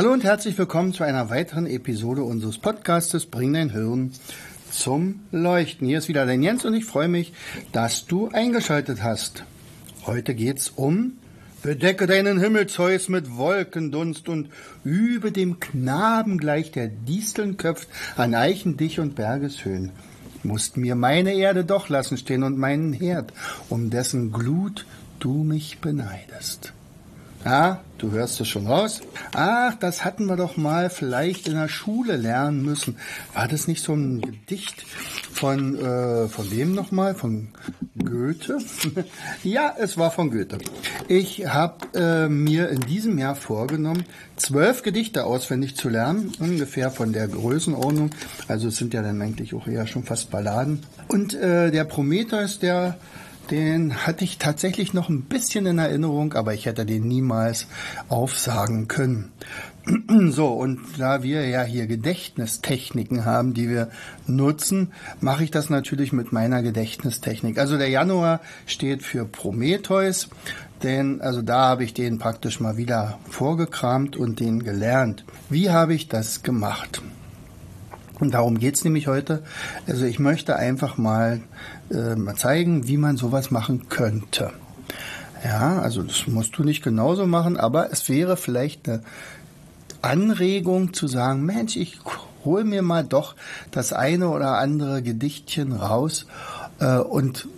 Hallo und herzlich willkommen zu einer weiteren Episode unseres Podcastes Bring dein Hirn zum Leuchten. Hier ist wieder dein Jens und ich freue mich, dass du eingeschaltet hast. Heute geht's um Bedecke deinen Himmel, Zeus, mit Wolkendunst und über dem Knaben gleich der Disteln köpft an Eichen dich und Bergeshöhen. Musst mir meine Erde doch lassen stehen und meinen Herd, um dessen Glut du mich beneidest. Ja, du hörst es schon raus. Ach, das hatten wir doch mal vielleicht in der Schule lernen müssen. War das nicht so ein Gedicht von, äh, von wem nochmal? Von Goethe? ja, es war von Goethe. Ich habe äh, mir in diesem Jahr vorgenommen, zwölf Gedichte auswendig zu lernen, ungefähr von der Größenordnung. Also es sind ja dann eigentlich auch eher schon fast Balladen. Und äh, der Prometheus, der den hatte ich tatsächlich noch ein bisschen in Erinnerung, aber ich hätte den niemals aufsagen können. So, und da wir ja hier Gedächtnistechniken haben, die wir nutzen, mache ich das natürlich mit meiner Gedächtnistechnik. Also der Januar steht für Prometheus, denn also da habe ich den praktisch mal wieder vorgekramt und den gelernt. Wie habe ich das gemacht? Und darum geht's nämlich heute. Also ich möchte einfach mal, äh, mal zeigen, wie man sowas machen könnte. Ja, also das musst du nicht genauso machen, aber es wäre vielleicht eine Anregung zu sagen, Mensch, ich hol mir mal doch das eine oder andere Gedichtchen raus äh, und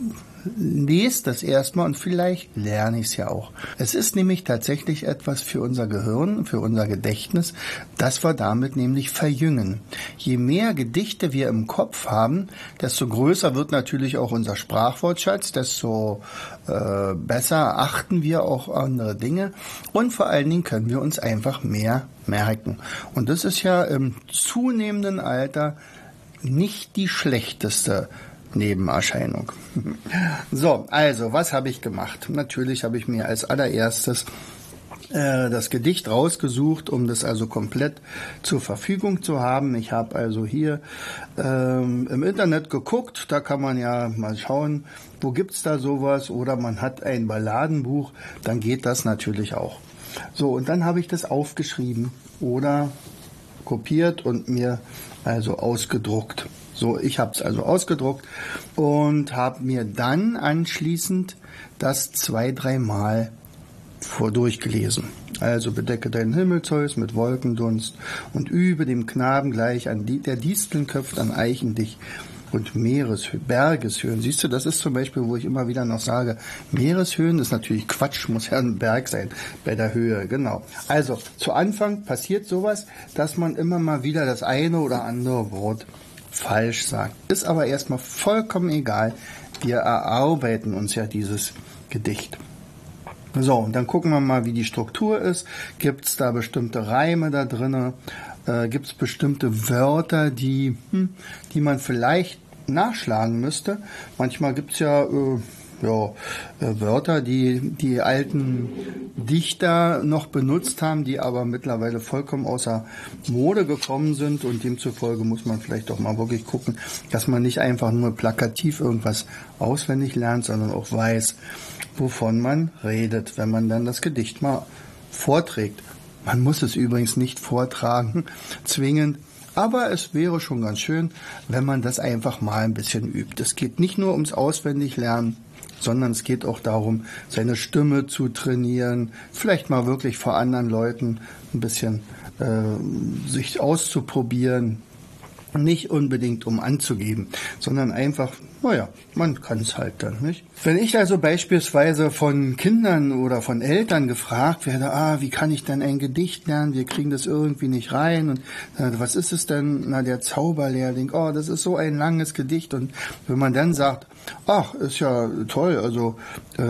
lese das erstmal und vielleicht lerne ich es ja auch. Es ist nämlich tatsächlich etwas für unser Gehirn, für unser Gedächtnis, dass wir damit nämlich verjüngen. Je mehr Gedichte wir im Kopf haben, desto größer wird natürlich auch unser Sprachwortschatz, desto äh, besser achten wir auch andere Dinge und vor allen Dingen können wir uns einfach mehr merken. Und das ist ja im zunehmenden Alter nicht die schlechteste Nebenerscheinung. So, also, was habe ich gemacht? Natürlich habe ich mir als allererstes äh, das Gedicht rausgesucht, um das also komplett zur Verfügung zu haben. Ich habe also hier ähm, im Internet geguckt, da kann man ja mal schauen, wo gibt's da sowas oder man hat ein Balladenbuch, dann geht das natürlich auch. So, und dann habe ich das aufgeschrieben oder kopiert und mir also ausgedruckt. So, ich habe es also ausgedruckt und habe mir dann anschließend das zwei, dreimal vor durchgelesen. Also bedecke deinen Himmel, Zeus, mit Wolkendunst und übe dem Knaben gleich an die, der Disteln köpft an Eichen dich und Meereshöhen, Bergeshöhen. Siehst du, das ist zum Beispiel, wo ich immer wieder noch sage, Meereshöhen ist natürlich Quatsch, muss ja ein Berg sein bei der Höhe, genau. Also, zu Anfang passiert sowas, dass man immer mal wieder das eine oder andere Wort falsch sagt. Ist aber erstmal vollkommen egal. Wir erarbeiten uns ja dieses Gedicht. So, und dann gucken wir mal, wie die Struktur ist. Gibt es da bestimmte Reime da drinne? Äh, Gibt es bestimmte Wörter, die, hm, die man vielleicht nachschlagen müsste? Manchmal gibt es ja äh, ja, äh, Wörter, die die alten Dichter noch benutzt haben, die aber mittlerweile vollkommen außer Mode gekommen sind und demzufolge muss man vielleicht doch mal wirklich gucken, dass man nicht einfach nur plakativ irgendwas auswendig lernt, sondern auch weiß, wovon man redet, wenn man dann das Gedicht mal vorträgt. Man muss es übrigens nicht vortragen, zwingend, aber es wäre schon ganz schön, wenn man das einfach mal ein bisschen übt. Es geht nicht nur ums Auswendiglernen, sondern es geht auch darum, seine Stimme zu trainieren, vielleicht mal wirklich vor anderen Leuten ein bisschen äh, sich auszuprobieren, nicht unbedingt um anzugeben, sondern einfach naja, man kann es halt dann nicht. Wenn ich also beispielsweise von Kindern oder von Eltern gefragt werde, ah, wie kann ich denn ein Gedicht lernen? Wir kriegen das irgendwie nicht rein. Und äh, was ist es denn? Na, der Zauberlehrling. Oh, das ist so ein langes Gedicht. Und wenn man dann sagt, ach, ist ja toll, also äh,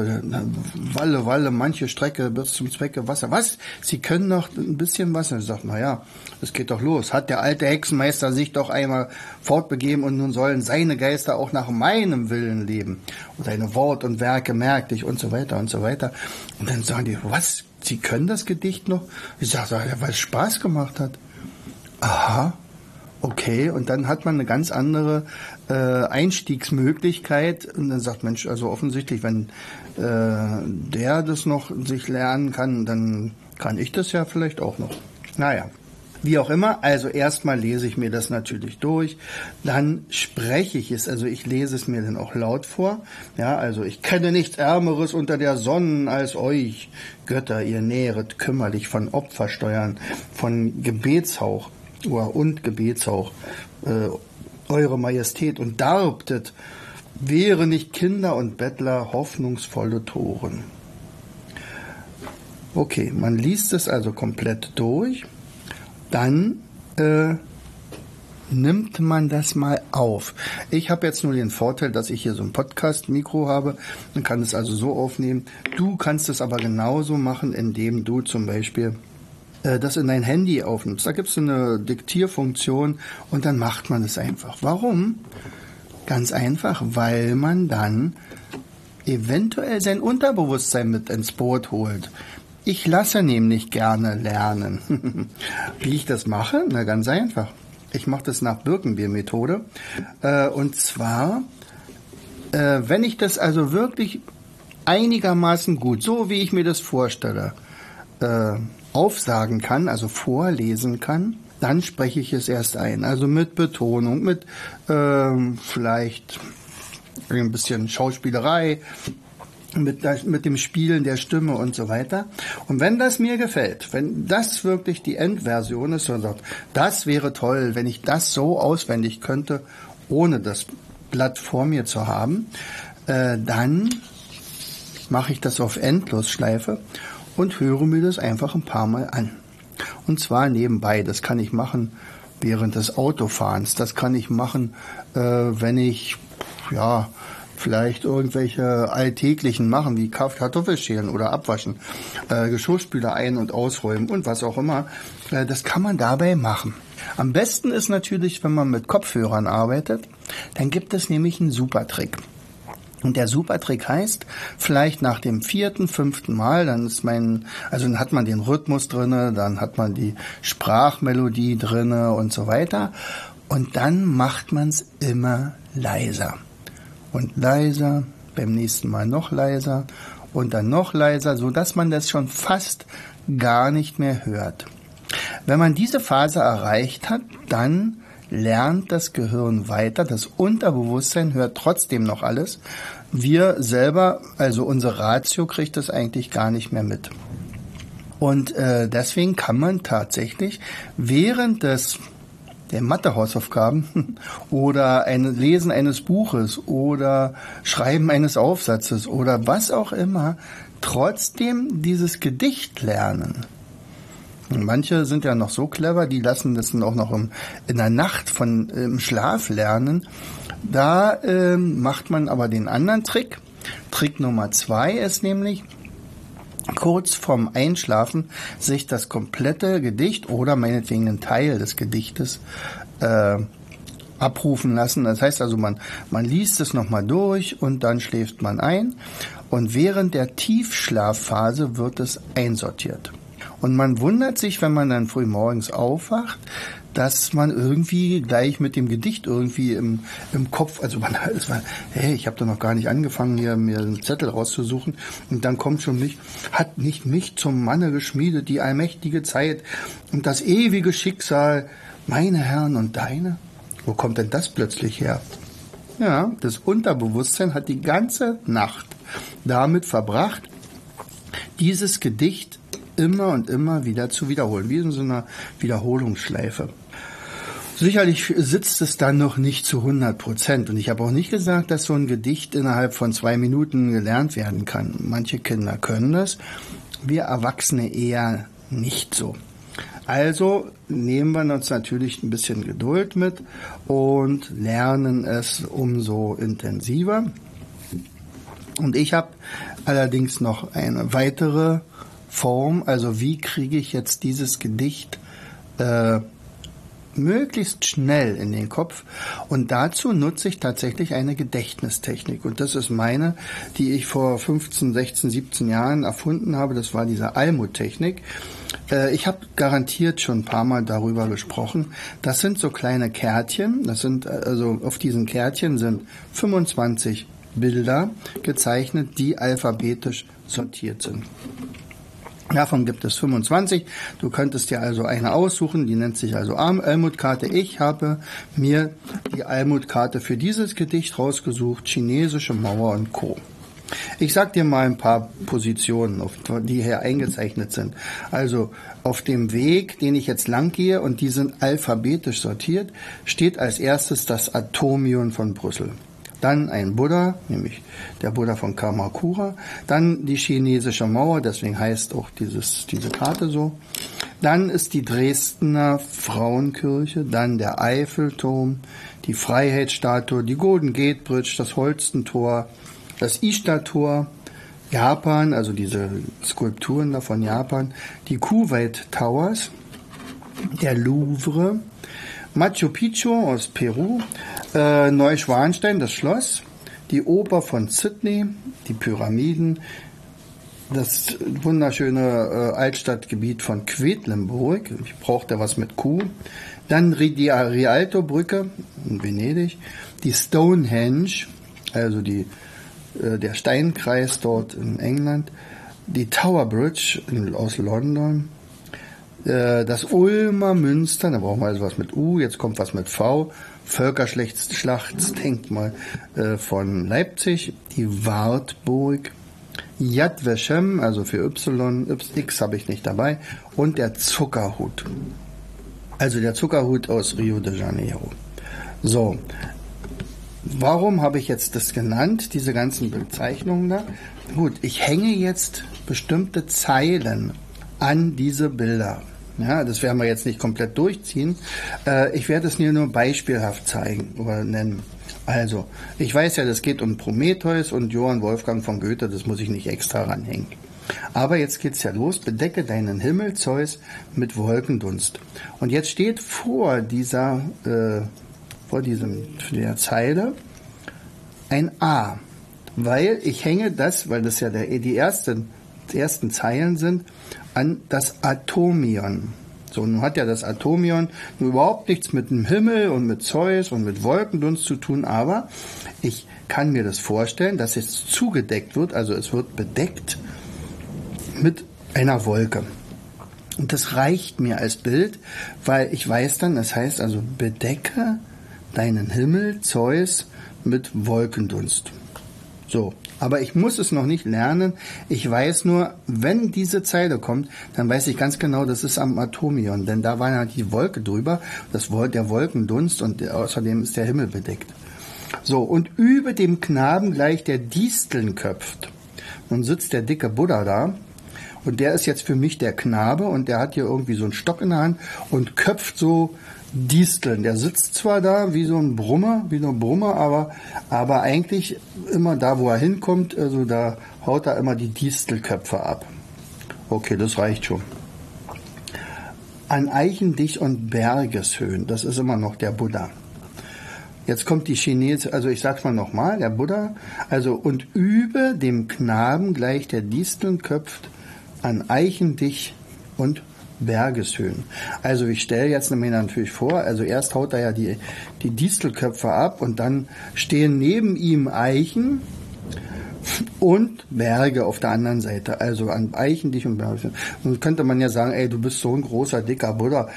Walle, Walle, manche Strecke bis zum Zwecke Wasser. Was? Sie können noch ein bisschen Wasser. Ich sage, na ja, es geht doch los. Hat der alte Hexenmeister sich doch einmal fortbegeben und nun sollen seine Geister auch nach meinem Willen leben. Und seine Wort und Werke merkte ich und so weiter und so weiter. Und dann sagen die, was? Sie können das Gedicht noch? Ich sage, weil es Spaß gemacht hat. Aha, okay. Und dann hat man eine ganz andere äh, Einstiegsmöglichkeit. Und dann sagt Mensch, also offensichtlich, wenn äh, der das noch sich lernen kann, dann kann ich das ja vielleicht auch noch. Naja. Wie auch immer, also erstmal lese ich mir das natürlich durch, dann spreche ich es, also ich lese es mir dann auch laut vor. Ja, also ich kenne nichts Ärmeres unter der Sonne als euch, Götter, ihr nähret kümmerlich von Opfersteuern, von Gebetshauch und Gebetshauch, äh, eure Majestät und darbtet, wäre nicht Kinder und Bettler hoffnungsvolle Toren. Okay, man liest es also komplett durch dann äh, nimmt man das mal auf. Ich habe jetzt nur den Vorteil, dass ich hier so ein Podcast-Mikro habe und kann es also so aufnehmen. Du kannst es aber genauso machen, indem du zum Beispiel äh, das in dein Handy aufnimmst. Da gibt es eine Diktierfunktion und dann macht man es einfach. Warum? Ganz einfach, weil man dann eventuell sein Unterbewusstsein mit ins Boot holt. Ich lasse nämlich gerne lernen. Wie ich das mache? Na ganz einfach. Ich mache das nach Birkenbier-Methode. Äh, und zwar, äh, wenn ich das also wirklich einigermaßen gut, so wie ich mir das vorstelle, äh, aufsagen kann, also vorlesen kann, dann spreche ich es erst ein. Also mit Betonung, mit ähm, vielleicht ein bisschen Schauspielerei, mit, mit dem Spielen der Stimme und so weiter. Und wenn das mir gefällt, wenn das wirklich die Endversion ist sagt, das wäre toll, wenn ich das so auswendig könnte, ohne das Blatt vor mir zu haben, äh, dann mache ich das auf Endlosschleife und höre mir das einfach ein paar Mal an. Und zwar nebenbei. Das kann ich machen während des Autofahrens. Das kann ich machen, äh, wenn ich ja vielleicht irgendwelche alltäglichen machen, wie Kartoffelschälen oder abwaschen, äh, Geschirrspüler ein- und ausräumen und was auch immer. Äh, das kann man dabei machen. Am besten ist natürlich, wenn man mit Kopfhörern arbeitet, dann gibt es nämlich einen super Trick. Und der Supertrick heißt, vielleicht nach dem vierten, fünften Mal, dann ist mein, also dann hat man den Rhythmus drinne, dann hat man die Sprachmelodie drinne und so weiter. Und dann macht man es immer leiser und leiser, beim nächsten Mal noch leiser und dann noch leiser, so dass man das schon fast gar nicht mehr hört. Wenn man diese Phase erreicht hat, dann lernt das Gehirn weiter, das Unterbewusstsein hört trotzdem noch alles. Wir selber, also unsere Ratio kriegt das eigentlich gar nicht mehr mit. Und äh, deswegen kann man tatsächlich während des der Mathehausaufgaben oder ein Lesen eines Buches oder Schreiben eines Aufsatzes oder was auch immer trotzdem dieses Gedicht lernen. Und manche sind ja noch so clever, die lassen das dann auch noch im, in der Nacht von im Schlaf lernen. Da äh, macht man aber den anderen Trick. Trick Nummer zwei ist nämlich, kurz vorm Einschlafen sich das komplette Gedicht oder meinetwegen einen Teil des Gedichtes äh, abrufen lassen. Das heißt also, man, man liest es nochmal durch und dann schläft man ein. Und während der Tiefschlafphase wird es einsortiert. Und man wundert sich, wenn man dann früh morgens aufwacht, dass man irgendwie gleich mit dem Gedicht irgendwie im, im Kopf, also man, es war, hey, ich habe da noch gar nicht angefangen, hier mir einen Zettel rauszusuchen und dann kommt schon mich, hat nicht mich zum Manne geschmiedet, die allmächtige Zeit und das ewige Schicksal, meine Herren und deine? Wo kommt denn das plötzlich her? Ja, das Unterbewusstsein hat die ganze Nacht damit verbracht, dieses Gedicht immer und immer wieder zu wiederholen, wie in so einer Wiederholungsschleife. Sicherlich sitzt es dann noch nicht zu 100 Prozent. Und ich habe auch nicht gesagt, dass so ein Gedicht innerhalb von zwei Minuten gelernt werden kann. Manche Kinder können das, wir Erwachsene eher nicht so. Also nehmen wir uns natürlich ein bisschen Geduld mit und lernen es umso intensiver. Und ich habe allerdings noch eine weitere Form, also wie kriege ich jetzt dieses Gedicht äh, möglichst schnell in den Kopf. Und dazu nutze ich tatsächlich eine Gedächtnistechnik. Und das ist meine, die ich vor 15, 16, 17 Jahren erfunden habe. Das war diese Almut-Technik. Äh, ich habe garantiert schon ein paar Mal darüber gesprochen. Das sind so kleine Kärtchen. Das sind, also auf diesen Kärtchen sind 25 Bilder gezeichnet, die alphabetisch sortiert sind. Davon gibt es 25. Du könntest dir also eine aussuchen, die nennt sich also Almutkarte. Ich habe mir die Almutkarte für dieses Gedicht rausgesucht, chinesische Mauer und Co. Ich sag dir mal ein paar Positionen, die hier eingezeichnet sind. Also auf dem Weg, den ich jetzt lang gehe, und die sind alphabetisch sortiert, steht als erstes das Atomion von Brüssel dann ein Buddha, nämlich der Buddha von Kamakura, dann die chinesische Mauer, deswegen heißt auch dieses, diese Karte so. Dann ist die Dresdner Frauenkirche, dann der Eiffelturm, die Freiheitsstatue, die Golden Gate Bridge, das Holstentor, das Ishtar-Tor, Japan, also diese Skulpturen da von Japan, die Kuwait Towers, der Louvre, Machu Picchu aus Peru, äh, Neuschwanstein, das Schloss, die Oper von Sydney, die Pyramiden, das wunderschöne äh, Altstadtgebiet von Quedlinburg, ich brauchte was mit Kuh, dann die Rialto-Brücke in Venedig, die Stonehenge, also die, äh, der Steinkreis dort in England, die Tower Bridge in, aus London, äh, das Ulmer Münster, da brauchen wir also was mit U, jetzt kommt was mit V, Völkerschlachtsdenkmal äh, von Leipzig, die Wartburg, Yad Vashem, also für Y, X habe ich nicht dabei, und der Zuckerhut. Also der Zuckerhut aus Rio de Janeiro. So, warum habe ich jetzt das genannt, diese ganzen Bezeichnungen da? Gut, ich hänge jetzt bestimmte Zeilen an diese Bilder. Ja, das werden wir jetzt nicht komplett durchziehen. Äh, ich werde es mir nur beispielhaft zeigen oder nennen. Also, ich weiß ja, das geht um Prometheus und Johann Wolfgang von Goethe, das muss ich nicht extra ranhängen. Aber jetzt geht's ja los. Bedecke deinen Himmel, Zeus, mit Wolkendunst. Und jetzt steht vor dieser, äh, vor diesem, der Zeile ein A. Weil ich hänge das, weil das ja der, die ersten, die ersten Zeilen sind, an das Atomion. So, nun hat ja das Atomion überhaupt nichts mit dem Himmel und mit Zeus und mit Wolkendunst zu tun, aber ich kann mir das vorstellen, dass es zugedeckt wird, also es wird bedeckt mit einer Wolke. Und das reicht mir als Bild, weil ich weiß dann, das heißt also, bedecke deinen Himmel, Zeus, mit Wolkendunst. So, aber ich muss es noch nicht lernen. Ich weiß nur, wenn diese Zeile kommt, dann weiß ich ganz genau, das ist am Atomion, denn da war ja die Wolke drüber, das der Wolkendunst und außerdem ist der Himmel bedeckt. So, und über dem Knaben gleich der Disteln köpft. Nun sitzt der dicke Buddha da und der ist jetzt für mich der Knabe und der hat hier irgendwie so einen Stock in der Hand und köpft so Disteln. Der sitzt zwar da wie so ein Brummer, wie so ein Brummer, aber, aber eigentlich immer da, wo er hinkommt, also da haut er immer die Distelköpfe ab. Okay, das reicht schon. An Eichendich und Bergeshöhen, das ist immer noch der Buddha. Jetzt kommt die Chinese, also ich sag's mal nochmal, der Buddha, also und über dem Knaben gleich der Disteln köpft an Eichendich und Bergeshöhen. Also ich stelle jetzt mir natürlich vor, also erst haut er ja die, die Distelköpfe ab und dann stehen neben ihm Eichen und Berge auf der anderen Seite, also an Eichen dich und Berge. Und könnte man ja sagen, ey, du bist so ein großer, dicker Buddha,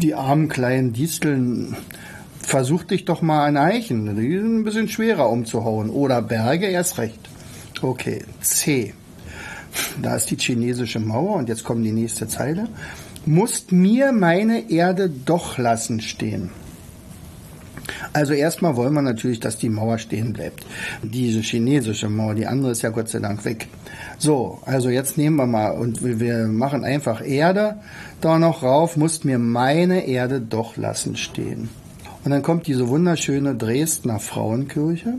die armen kleinen Disteln, versuch dich doch mal an Eichen, die sind ein bisschen schwerer umzuhauen. Oder Berge erst recht. Okay, C. Da ist die chinesische Mauer und jetzt kommt die nächste Zeile. musst mir meine Erde doch lassen stehen. Also erstmal wollen wir natürlich, dass die Mauer stehen bleibt. Diese chinesische Mauer, die andere ist ja Gott sei Dank weg. So, also jetzt nehmen wir mal und wir machen einfach Erde da noch rauf, musst mir meine Erde doch lassen stehen. Und dann kommt diese wunderschöne Dresdner Frauenkirche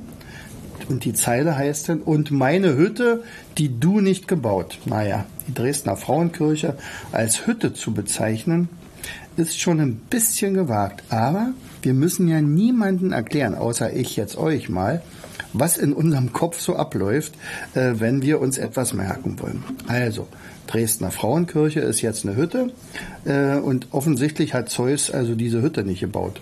und die Zeile heißt dann, und meine Hütte, die du nicht gebaut. Naja, die Dresdner Frauenkirche als Hütte zu bezeichnen, ist schon ein bisschen gewagt. Aber wir müssen ja niemanden erklären, außer ich jetzt euch mal, was in unserem Kopf so abläuft, äh, wenn wir uns etwas merken wollen. Also, Dresdner Frauenkirche ist jetzt eine Hütte äh, und offensichtlich hat Zeus also diese Hütte nicht gebaut.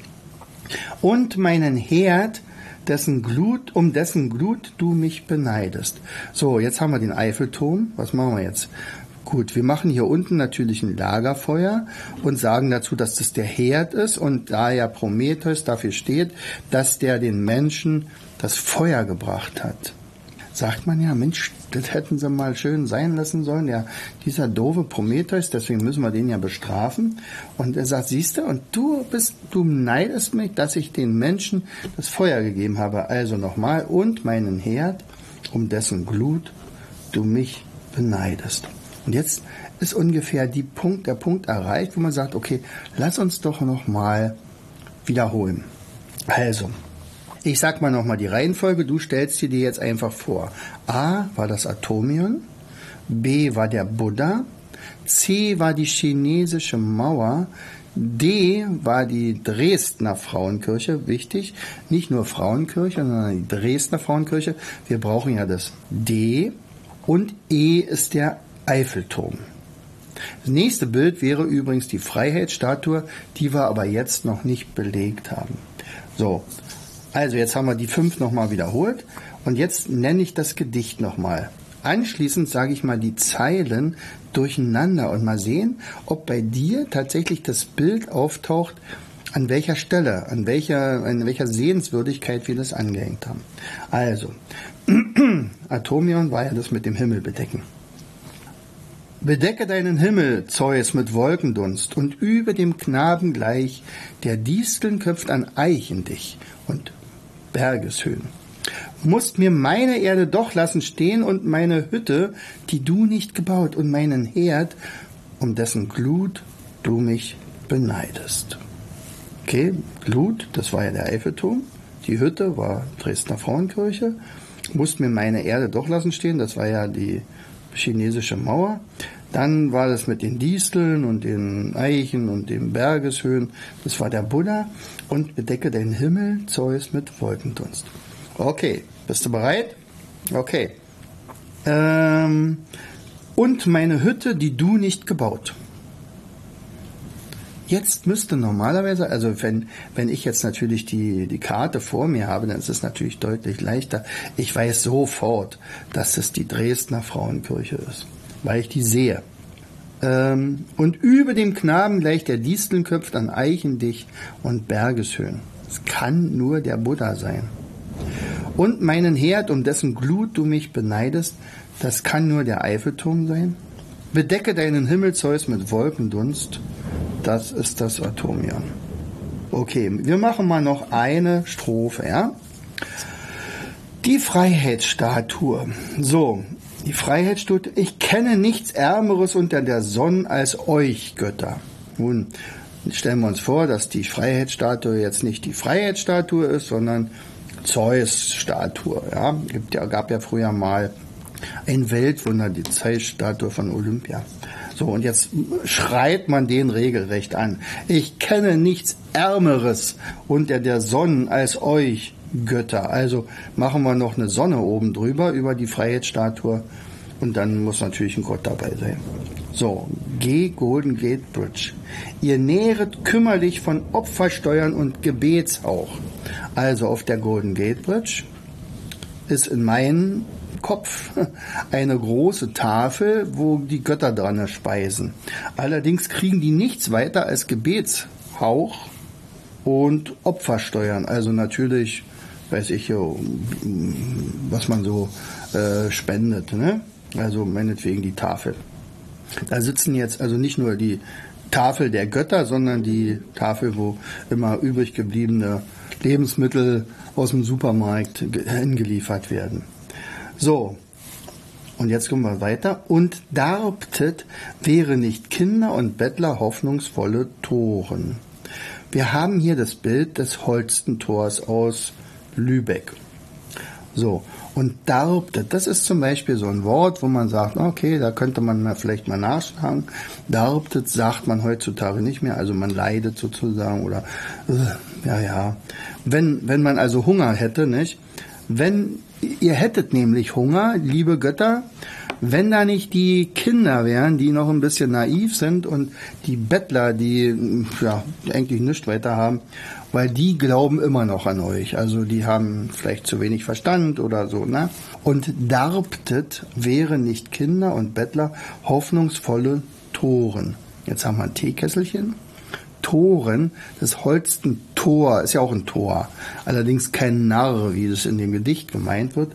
Und meinen Herd, dessen Glut, um dessen Glut du mich beneidest. So, jetzt haben wir den Eiffelturm. Was machen wir jetzt? Gut, wir machen hier unten natürlich ein Lagerfeuer und sagen dazu, dass das der Herd ist und da ja Prometheus dafür steht, dass der den Menschen das Feuer gebracht hat. Sagt man ja, Mensch, das hätten sie mal schön sein lassen sollen. Ja, dieser doofe Prometheus, deswegen müssen wir den ja bestrafen. Und er sagt, siehst du, und du bist, du neidest mich, dass ich den Menschen das Feuer gegeben habe. Also nochmal, und meinen Herd, um dessen Glut du mich beneidest. Und jetzt ist ungefähr die Punkt, der Punkt erreicht, wo man sagt, okay, lass uns doch nochmal wiederholen. Also, ich sag mal nochmal die Reihenfolge, du stellst dir jetzt einfach vor. A war das Atomion, B war der Buddha, C war die chinesische Mauer, D war die Dresdner Frauenkirche, wichtig, nicht nur Frauenkirche, sondern die Dresdner Frauenkirche. Wir brauchen ja das D und E ist der Eiffelturm. Das nächste Bild wäre übrigens die Freiheitsstatue, die wir aber jetzt noch nicht belegt haben. So, also jetzt haben wir die fünf nochmal wiederholt und jetzt nenne ich das Gedicht nochmal. Anschließend sage ich mal die Zeilen durcheinander und mal sehen, ob bei dir tatsächlich das Bild auftaucht, an welcher Stelle, an welcher, an welcher Sehenswürdigkeit wir das angehängt haben. Also, Atomion war ja das mit dem Himmel bedecken. Bedecke deinen Himmel, Zeus, mit Wolkendunst, und über dem Knaben gleich, der Disteln köpft an Eichen dich und Bergeshöhen. Musst mir meine Erde doch lassen stehen und meine Hütte, die du nicht gebaut, und meinen Herd, um dessen Glut du mich beneidest. Okay, Glut, das war ja der Eiffelturm. Die Hütte war Dresdner Frauenkirche. Musst mir meine Erde doch lassen stehen, das war ja die chinesische Mauer. Dann war das mit den Disteln und den Eichen und den Bergeshöhen. Das war der Buddha. Und bedecke den Himmel, Zeus, mit Wolkendunst. Okay, bist du bereit? Okay. Ähm, und meine Hütte, die du nicht gebaut. Jetzt müsste normalerweise, also wenn, wenn ich jetzt natürlich die, die Karte vor mir habe, dann ist es natürlich deutlich leichter. Ich weiß sofort, dass es die Dresdner Frauenkirche ist, weil ich die sehe. Ähm, und über dem Knaben gleich der Disteln köpft an Eichendicht und Bergeshöhen. Es kann nur der Buddha sein. Und meinen Herd, um dessen Glut du mich beneidest, das kann nur der Eiffelturm sein. Bedecke deinen Himmel, Zeus, mit Wolkendunst das ist das Atomion. Okay, wir machen mal noch eine Strophe, ja? Die Freiheitsstatue. So, die Freiheitsstatue. Ich kenne nichts Ärmeres unter der Sonne als euch, Götter. Nun, stellen wir uns vor, dass die Freiheitsstatue jetzt nicht die Freiheitsstatue ist, sondern Zeus-Statue. Ja, gibt ja, gab ja früher mal ein Weltwunder, die Zeus-Statue von Olympia. So, und jetzt schreit man den regelrecht an. Ich kenne nichts Ärmeres unter der Sonne als euch, Götter. Also machen wir noch eine Sonne oben drüber über die Freiheitsstatue und dann muss natürlich ein Gott dabei sein. So, G Golden Gate Bridge. Ihr nähret kümmerlich von Opfersteuern und Gebetshauch. Also auf der Golden Gate Bridge ist in meinen Kopf eine große Tafel, wo die Götter dran speisen. Allerdings kriegen die nichts weiter als Gebetshauch und Opfersteuern. Also natürlich, weiß ich, was man so äh, spendet. Ne? Also meinetwegen die Tafel. Da sitzen jetzt also nicht nur die Tafel der Götter, sondern die Tafel, wo immer übrig gebliebene Lebensmittel aus dem Supermarkt hingeliefert werden. So, und jetzt kommen wir weiter. Und darbtet wäre nicht Kinder und Bettler hoffnungsvolle Toren. Wir haben hier das Bild des Holstentors aus Lübeck. So, und darbtet, das ist zum Beispiel so ein Wort, wo man sagt, okay, da könnte man vielleicht mal nachschlagen. Darbtet sagt man heutzutage nicht mehr, also man leidet sozusagen oder, äh, ja, ja. Wenn, wenn man also Hunger hätte, nicht? Wenn ihr hättet nämlich Hunger, liebe Götter, wenn da nicht die Kinder wären, die noch ein bisschen naiv sind und die Bettler, die ja eigentlich nichts weiter haben, weil die glauben immer noch an euch. Also die haben vielleicht zu wenig Verstand oder so, ne? Und darbtet wäre nicht Kinder und Bettler hoffnungsvolle Toren. Jetzt haben wir ein Teekesselchen. Toren, das Holsten Tor ist ja auch ein Tor. Allerdings kein Narr, wie es in dem Gedicht gemeint wird.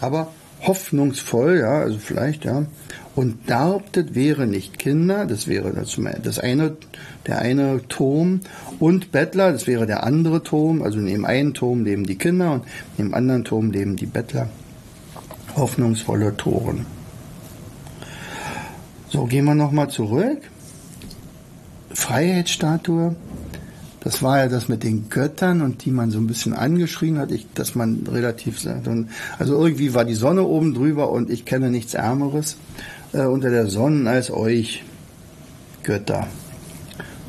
Aber hoffnungsvoll, ja, also vielleicht, ja. Und darbtet wäre nicht Kinder, das wäre das, eine, der eine Turm, und Bettler, das wäre der andere Turm, also neben einem Turm leben die Kinder und neben anderen Turm leben die Bettler. Hoffnungsvolle Toren. So, gehen wir nochmal zurück. Freiheitsstatue. Das war ja das mit den Göttern und die man so ein bisschen angeschrien hat, ich, dass man relativ sagt. Also irgendwie war die Sonne oben drüber und ich kenne nichts Ärmeres äh, unter der Sonne als euch Götter.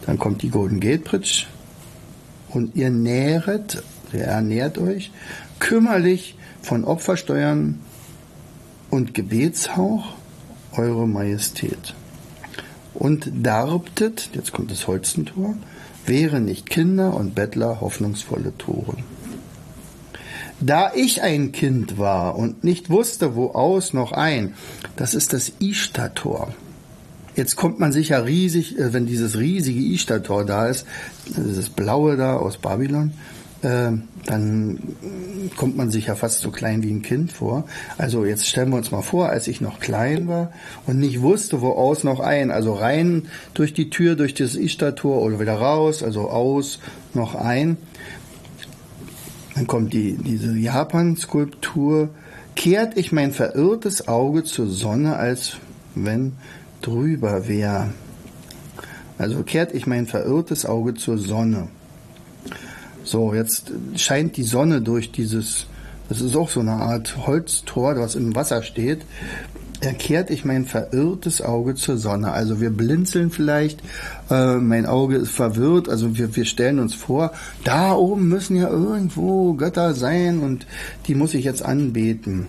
Dann kommt die Golden Gate Bridge und ihr nähret, ihr ernährt euch kümmerlich von Opfersteuern und Gebetshauch eure Majestät. Und darbtet, jetzt kommt das Holzentor, wären nicht Kinder und Bettler hoffnungsvolle Toren. Da ich ein Kind war und nicht wusste, wo aus noch ein, das ist das Ishtar-Tor. Jetzt kommt man sich ja riesig, äh, wenn dieses riesige Ishtar-Tor da ist, dieses blaue da aus Babylon, äh, dann kommt man sich ja fast so klein wie ein Kind vor. Also jetzt stellen wir uns mal vor, als ich noch klein war und nicht wusste, wo aus noch ein. Also rein durch die Tür, durch das Ishtar-Tor oder wieder raus, also aus noch ein. Dann kommt die, diese Japan-Skulptur. Kehrt ich mein verirrtes Auge zur Sonne, als wenn drüber wäre. Also kehrt ich mein verirrtes Auge zur Sonne. So, jetzt scheint die Sonne durch dieses, das ist auch so eine Art Holztor, was im Wasser steht, erkehrt ich mein verirrtes Auge zur Sonne. Also wir blinzeln vielleicht, äh, mein Auge ist verwirrt, also wir, wir stellen uns vor, da oben müssen ja irgendwo Götter sein und die muss ich jetzt anbeten.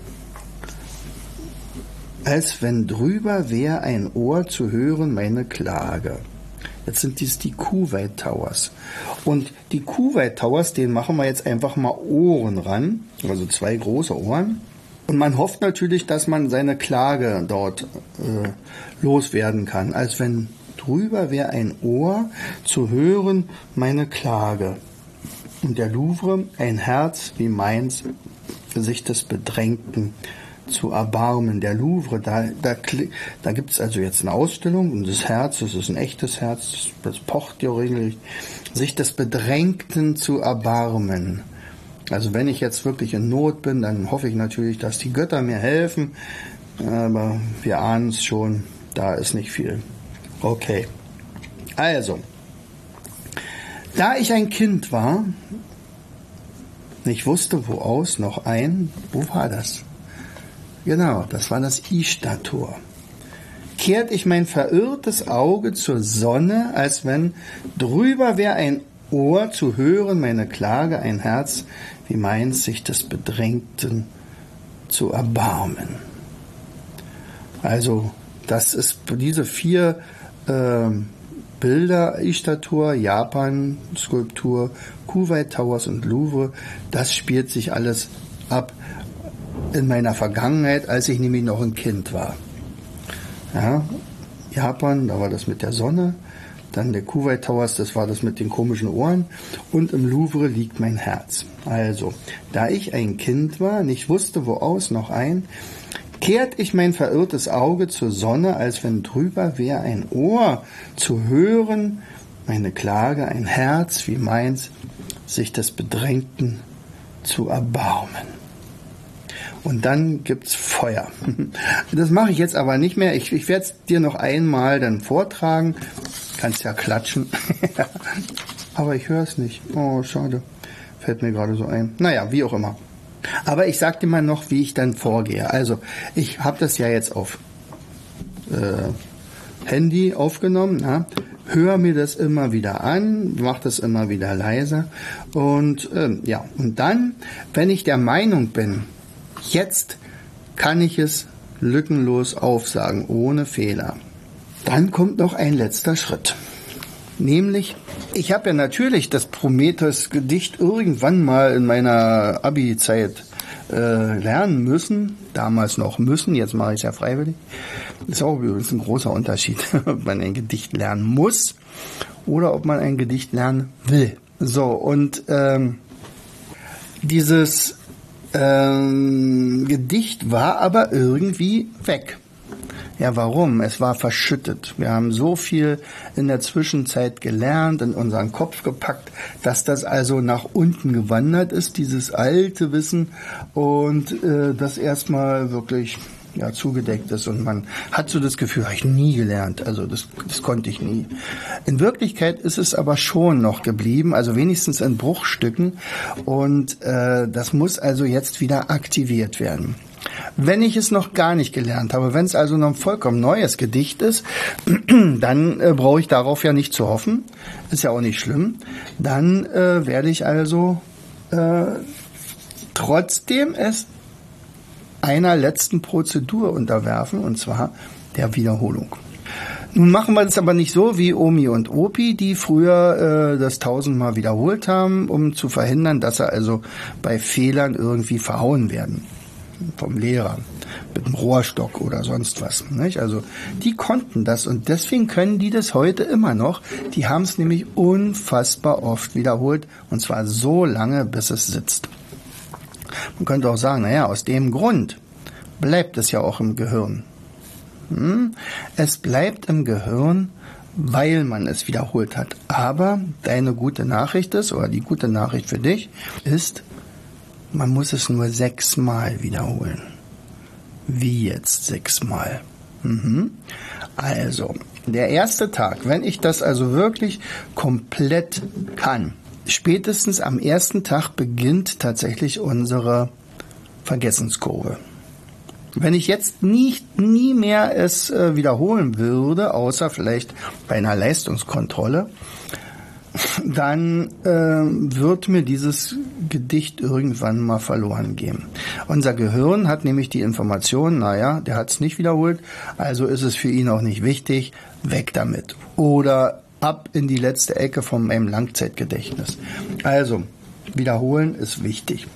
Als wenn drüber wäre ein Ohr zu hören meine Klage. Jetzt sind dies die Kuwait Towers. Und die Kuwait Towers, denen machen wir jetzt einfach mal Ohren ran, also zwei große Ohren. Und man hofft natürlich, dass man seine Klage dort äh, loswerden kann, als wenn drüber wäre ein Ohr zu hören meine Klage. Und der Louvre ein Herz wie meins, Gesicht des Bedrängten zu erbarmen. Der Louvre, da, da, da gibt es also jetzt eine Ausstellung und das Herz, das ist ein echtes Herz, das pocht ja regelrecht, sich des Bedrängten zu erbarmen. Also wenn ich jetzt wirklich in Not bin, dann hoffe ich natürlich, dass die Götter mir helfen, aber wir ahnen es schon, da ist nicht viel. Okay. Also, da ich ein Kind war, nicht wusste, wo aus noch ein, wo war das? Genau, das war das Ishtar-Tor. Kehrt ich mein verirrtes Auge zur Sonne, als wenn drüber wäre ein Ohr zu hören, meine Klage, ein Herz wie meins, sich des Bedrängten zu erbarmen. Also, das ist diese vier äh, Bilder, Ishtar-Tor, Japan, Skulptur, Kuwait Towers und Louvre, das spielt sich alles ab in meiner Vergangenheit, als ich nämlich noch ein Kind war. Ja, Japan, da war das mit der Sonne. Dann der Kuwait Towers, das war das mit den komischen Ohren. Und im Louvre liegt mein Herz. Also, da ich ein Kind war, nicht wusste, wo aus noch ein, Kehrt ich mein verirrtes Auge zur Sonne, als wenn drüber wär ein Ohr zu hören, meine Klage, ein Herz wie meins, sich des Bedrängten zu erbarmen. Und dann gibt's Feuer. Das mache ich jetzt aber nicht mehr. Ich, ich werde es dir noch einmal dann vortragen. Kannst ja klatschen. aber ich höre es nicht. Oh, schade. Fällt mir gerade so ein. Naja, wie auch immer. Aber ich sag dir mal noch, wie ich dann vorgehe. Also, ich habe das ja jetzt auf äh, Handy aufgenommen. Na? höre mir das immer wieder an, mache das immer wieder leiser und ähm, ja, und dann, wenn ich der Meinung bin, jetzt kann ich es lückenlos aufsagen, ohne Fehler. Dann kommt noch ein letzter Schritt. Nämlich, ich habe ja natürlich das Prometheus-Gedicht irgendwann mal in meiner Abi-Zeit äh, lernen müssen. Damals noch müssen, jetzt mache ich es ja freiwillig. Ist auch übrigens ein großer Unterschied, ob man ein Gedicht lernen muss oder ob man ein Gedicht lernen will. So, und ähm, dieses ähm, Gedicht war aber irgendwie weg. Ja, warum? Es war verschüttet. Wir haben so viel in der Zwischenzeit gelernt, in unseren Kopf gepackt, dass das also nach unten gewandert ist, dieses alte Wissen und äh, das erstmal wirklich ja, zugedeckt ist und man hat so das Gefühl, habe ich nie gelernt, also das, das konnte ich nie. In Wirklichkeit ist es aber schon noch geblieben, also wenigstens in Bruchstücken und äh, das muss also jetzt wieder aktiviert werden. Wenn ich es noch gar nicht gelernt habe, wenn es also noch ein vollkommen neues Gedicht ist, dann äh, brauche ich darauf ja nicht zu hoffen, ist ja auch nicht schlimm, dann äh, werde ich also äh, trotzdem es einer letzten Prozedur unterwerfen, und zwar der Wiederholung. Nun machen wir das aber nicht so wie Omi und Opi, die früher äh, das tausendmal wiederholt haben, um zu verhindern, dass sie also bei Fehlern irgendwie verhauen werden vom Lehrer mit einem Rohrstock oder sonst was. Nicht? Also die konnten das und deswegen können die das heute immer noch. Die haben es nämlich unfassbar oft wiederholt und zwar so lange, bis es sitzt. Man könnte auch sagen, naja, aus dem Grund bleibt es ja auch im Gehirn. Hm? Es bleibt im Gehirn, weil man es wiederholt hat. Aber deine gute Nachricht ist, oder die gute Nachricht für dich ist, man muss es nur sechsmal wiederholen. Wie jetzt sechsmal? Mhm. Also, der erste Tag, wenn ich das also wirklich komplett kann, spätestens am ersten Tag beginnt tatsächlich unsere Vergessenskurve. Wenn ich jetzt nicht nie mehr es äh, wiederholen würde, außer vielleicht bei einer Leistungskontrolle, dann äh, wird mir dieses Gedicht irgendwann mal verloren gehen. Unser Gehirn hat nämlich die Information, naja, der hat es nicht wiederholt, also ist es für ihn auch nicht wichtig, weg damit. Oder ab in die letzte Ecke von meinem Langzeitgedächtnis. Also, wiederholen ist wichtig.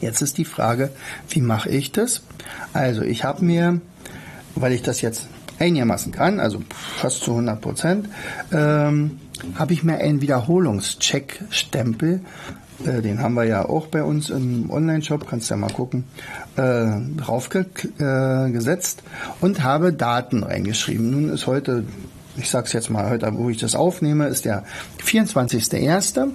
Jetzt ist die Frage, wie mache ich das? Also, ich habe mir, weil ich das jetzt einigermaßen kann, also fast zu 100 Prozent, ähm, habe ich mir einen Wiederholungscheck-Stempel, äh, den haben wir ja auch bei uns im Online-Shop, kannst ja mal gucken, äh, draufgesetzt äh, und habe Daten reingeschrieben. Nun ist heute ich sage es jetzt mal heute, wo ich das aufnehme, ist der 24.01.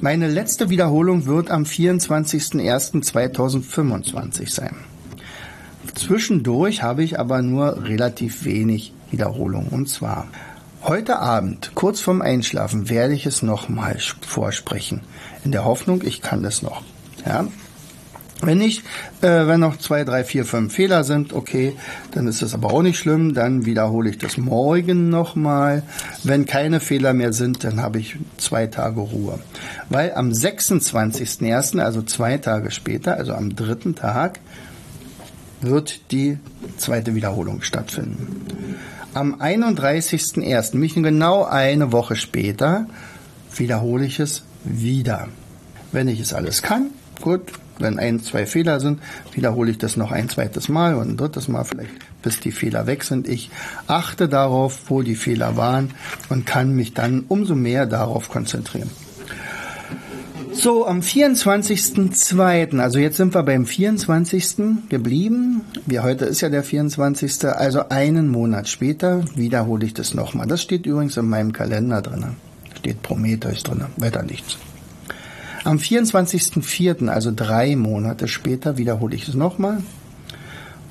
Meine letzte Wiederholung wird am 24.01.2025 sein. Zwischendurch habe ich aber nur relativ wenig Wiederholung. Und zwar heute Abend, kurz vorm Einschlafen, werde ich es nochmal vorsprechen. In der Hoffnung, ich kann das noch. Ja, wenn nicht, äh, wenn noch zwei, drei, vier, fünf Fehler sind, okay, dann ist das aber auch nicht schlimm. Dann wiederhole ich das morgen nochmal. Wenn keine Fehler mehr sind, dann habe ich zwei Tage Ruhe. Weil am 26.01., also zwei Tage später, also am dritten Tag, wird die zweite Wiederholung stattfinden. Am 31.01., nämlich genau eine Woche später, wiederhole ich es wieder. Wenn ich es alles kann, gut, wenn ein, zwei Fehler sind, wiederhole ich das noch ein zweites Mal und ein drittes Mal vielleicht, bis die Fehler weg sind. Ich achte darauf, wo die Fehler waren und kann mich dann umso mehr darauf konzentrieren. So, am 24.02., also jetzt sind wir beim 24. geblieben. Wie heute ist ja der 24., also einen Monat später wiederhole ich das nochmal. Das steht übrigens in meinem Kalender drin. Steht Prometheus drin, weiter nichts. Am 24.04., also drei Monate später, wiederhole ich es nochmal.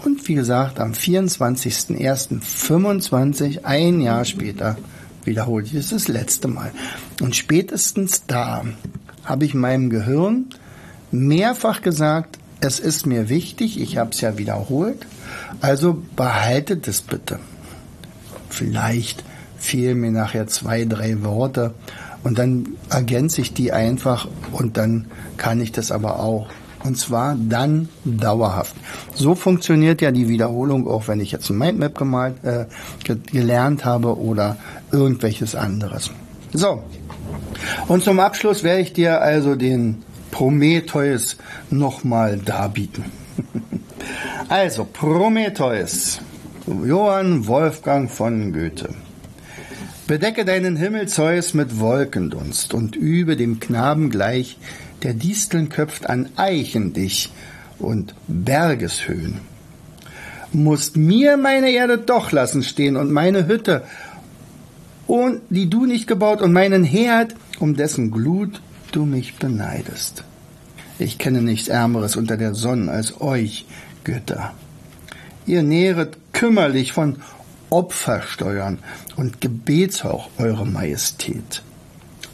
Und wie gesagt, am 24.01.25, ein Jahr später, wiederhole ich es das letzte Mal. Und spätestens da habe ich meinem Gehirn mehrfach gesagt, es ist mir wichtig, ich habe es ja wiederholt, also behaltet es bitte. Vielleicht fehlen mir nachher zwei, drei Worte und dann ergänze ich die einfach und dann kann ich das aber auch. Und zwar dann dauerhaft. So funktioniert ja die Wiederholung, auch wenn ich jetzt ein Mindmap gemalt, äh, gelernt habe oder irgendwelches anderes. So, und zum Abschluss werde ich dir also den Prometheus nochmal darbieten. also, Prometheus, Johann Wolfgang von Goethe. Bedecke deinen Himmel, Zeus, mit Wolkendunst und übe dem Knaben gleich, der Disteln köpft an Eichen dich und Bergeshöhen. Musst mir meine Erde doch lassen stehen und meine Hütte und die du nicht gebaut, und meinen Herd, um dessen Glut du mich beneidest. Ich kenne nichts Ärmeres unter der Sonne als euch, Götter. Ihr nähret kümmerlich von Opfersteuern und Gebetshauch eure Majestät.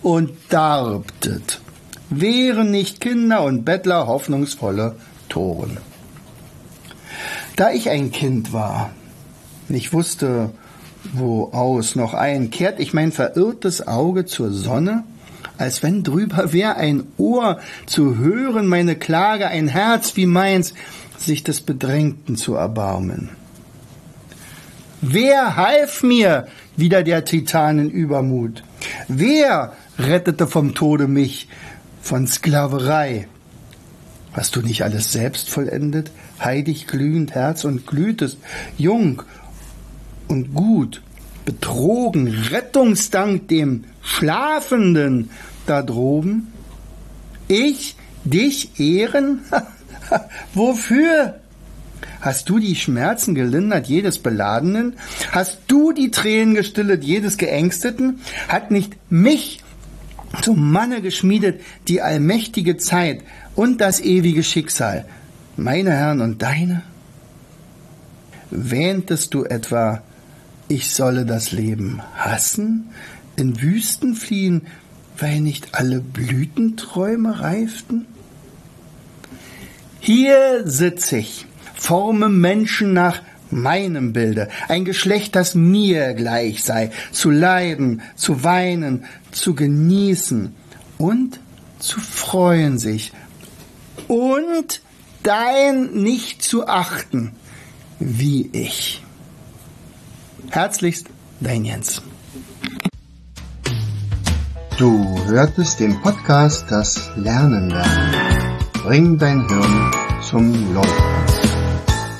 Und darbtet, wären nicht Kinder und Bettler hoffnungsvolle Toren. Da ich ein Kind war, ich wusste, wo aus noch ein, kehrt ich mein verirrtes Auge zur Sonne, als wenn drüber wär ein Ohr zu hören, meine Klage, ein Herz wie meins, sich des Bedrängten zu erbarmen. Wer half mir wieder der Titanen Übermut? Wer rettete vom Tode mich, von Sklaverei? Hast du nicht alles selbst vollendet, heidig glühend Herz und glühtest, jung und gut, betrogen, Rettungsdank dem Schlafenden da droben? Ich dich ehren? Wofür? Hast du die Schmerzen gelindert jedes Beladenen? Hast du die Tränen gestillet jedes Geängsteten? Hat nicht mich zum Manne geschmiedet die allmächtige Zeit und das ewige Schicksal, meine Herren und deine? Wähntest du etwa, ich solle das Leben hassen, in Wüsten fliehen, weil nicht alle Blütenträume reiften? Hier sitz ich, forme Menschen nach meinem Bilde, ein Geschlecht, das mir gleich sei, zu leiden, zu weinen, zu genießen und zu freuen sich und dein nicht zu achten, wie ich. Herzlichst, dein Jens. Du hörtest den Podcast Das Lernen lernen. Bring dein Hirn zum Leuchten.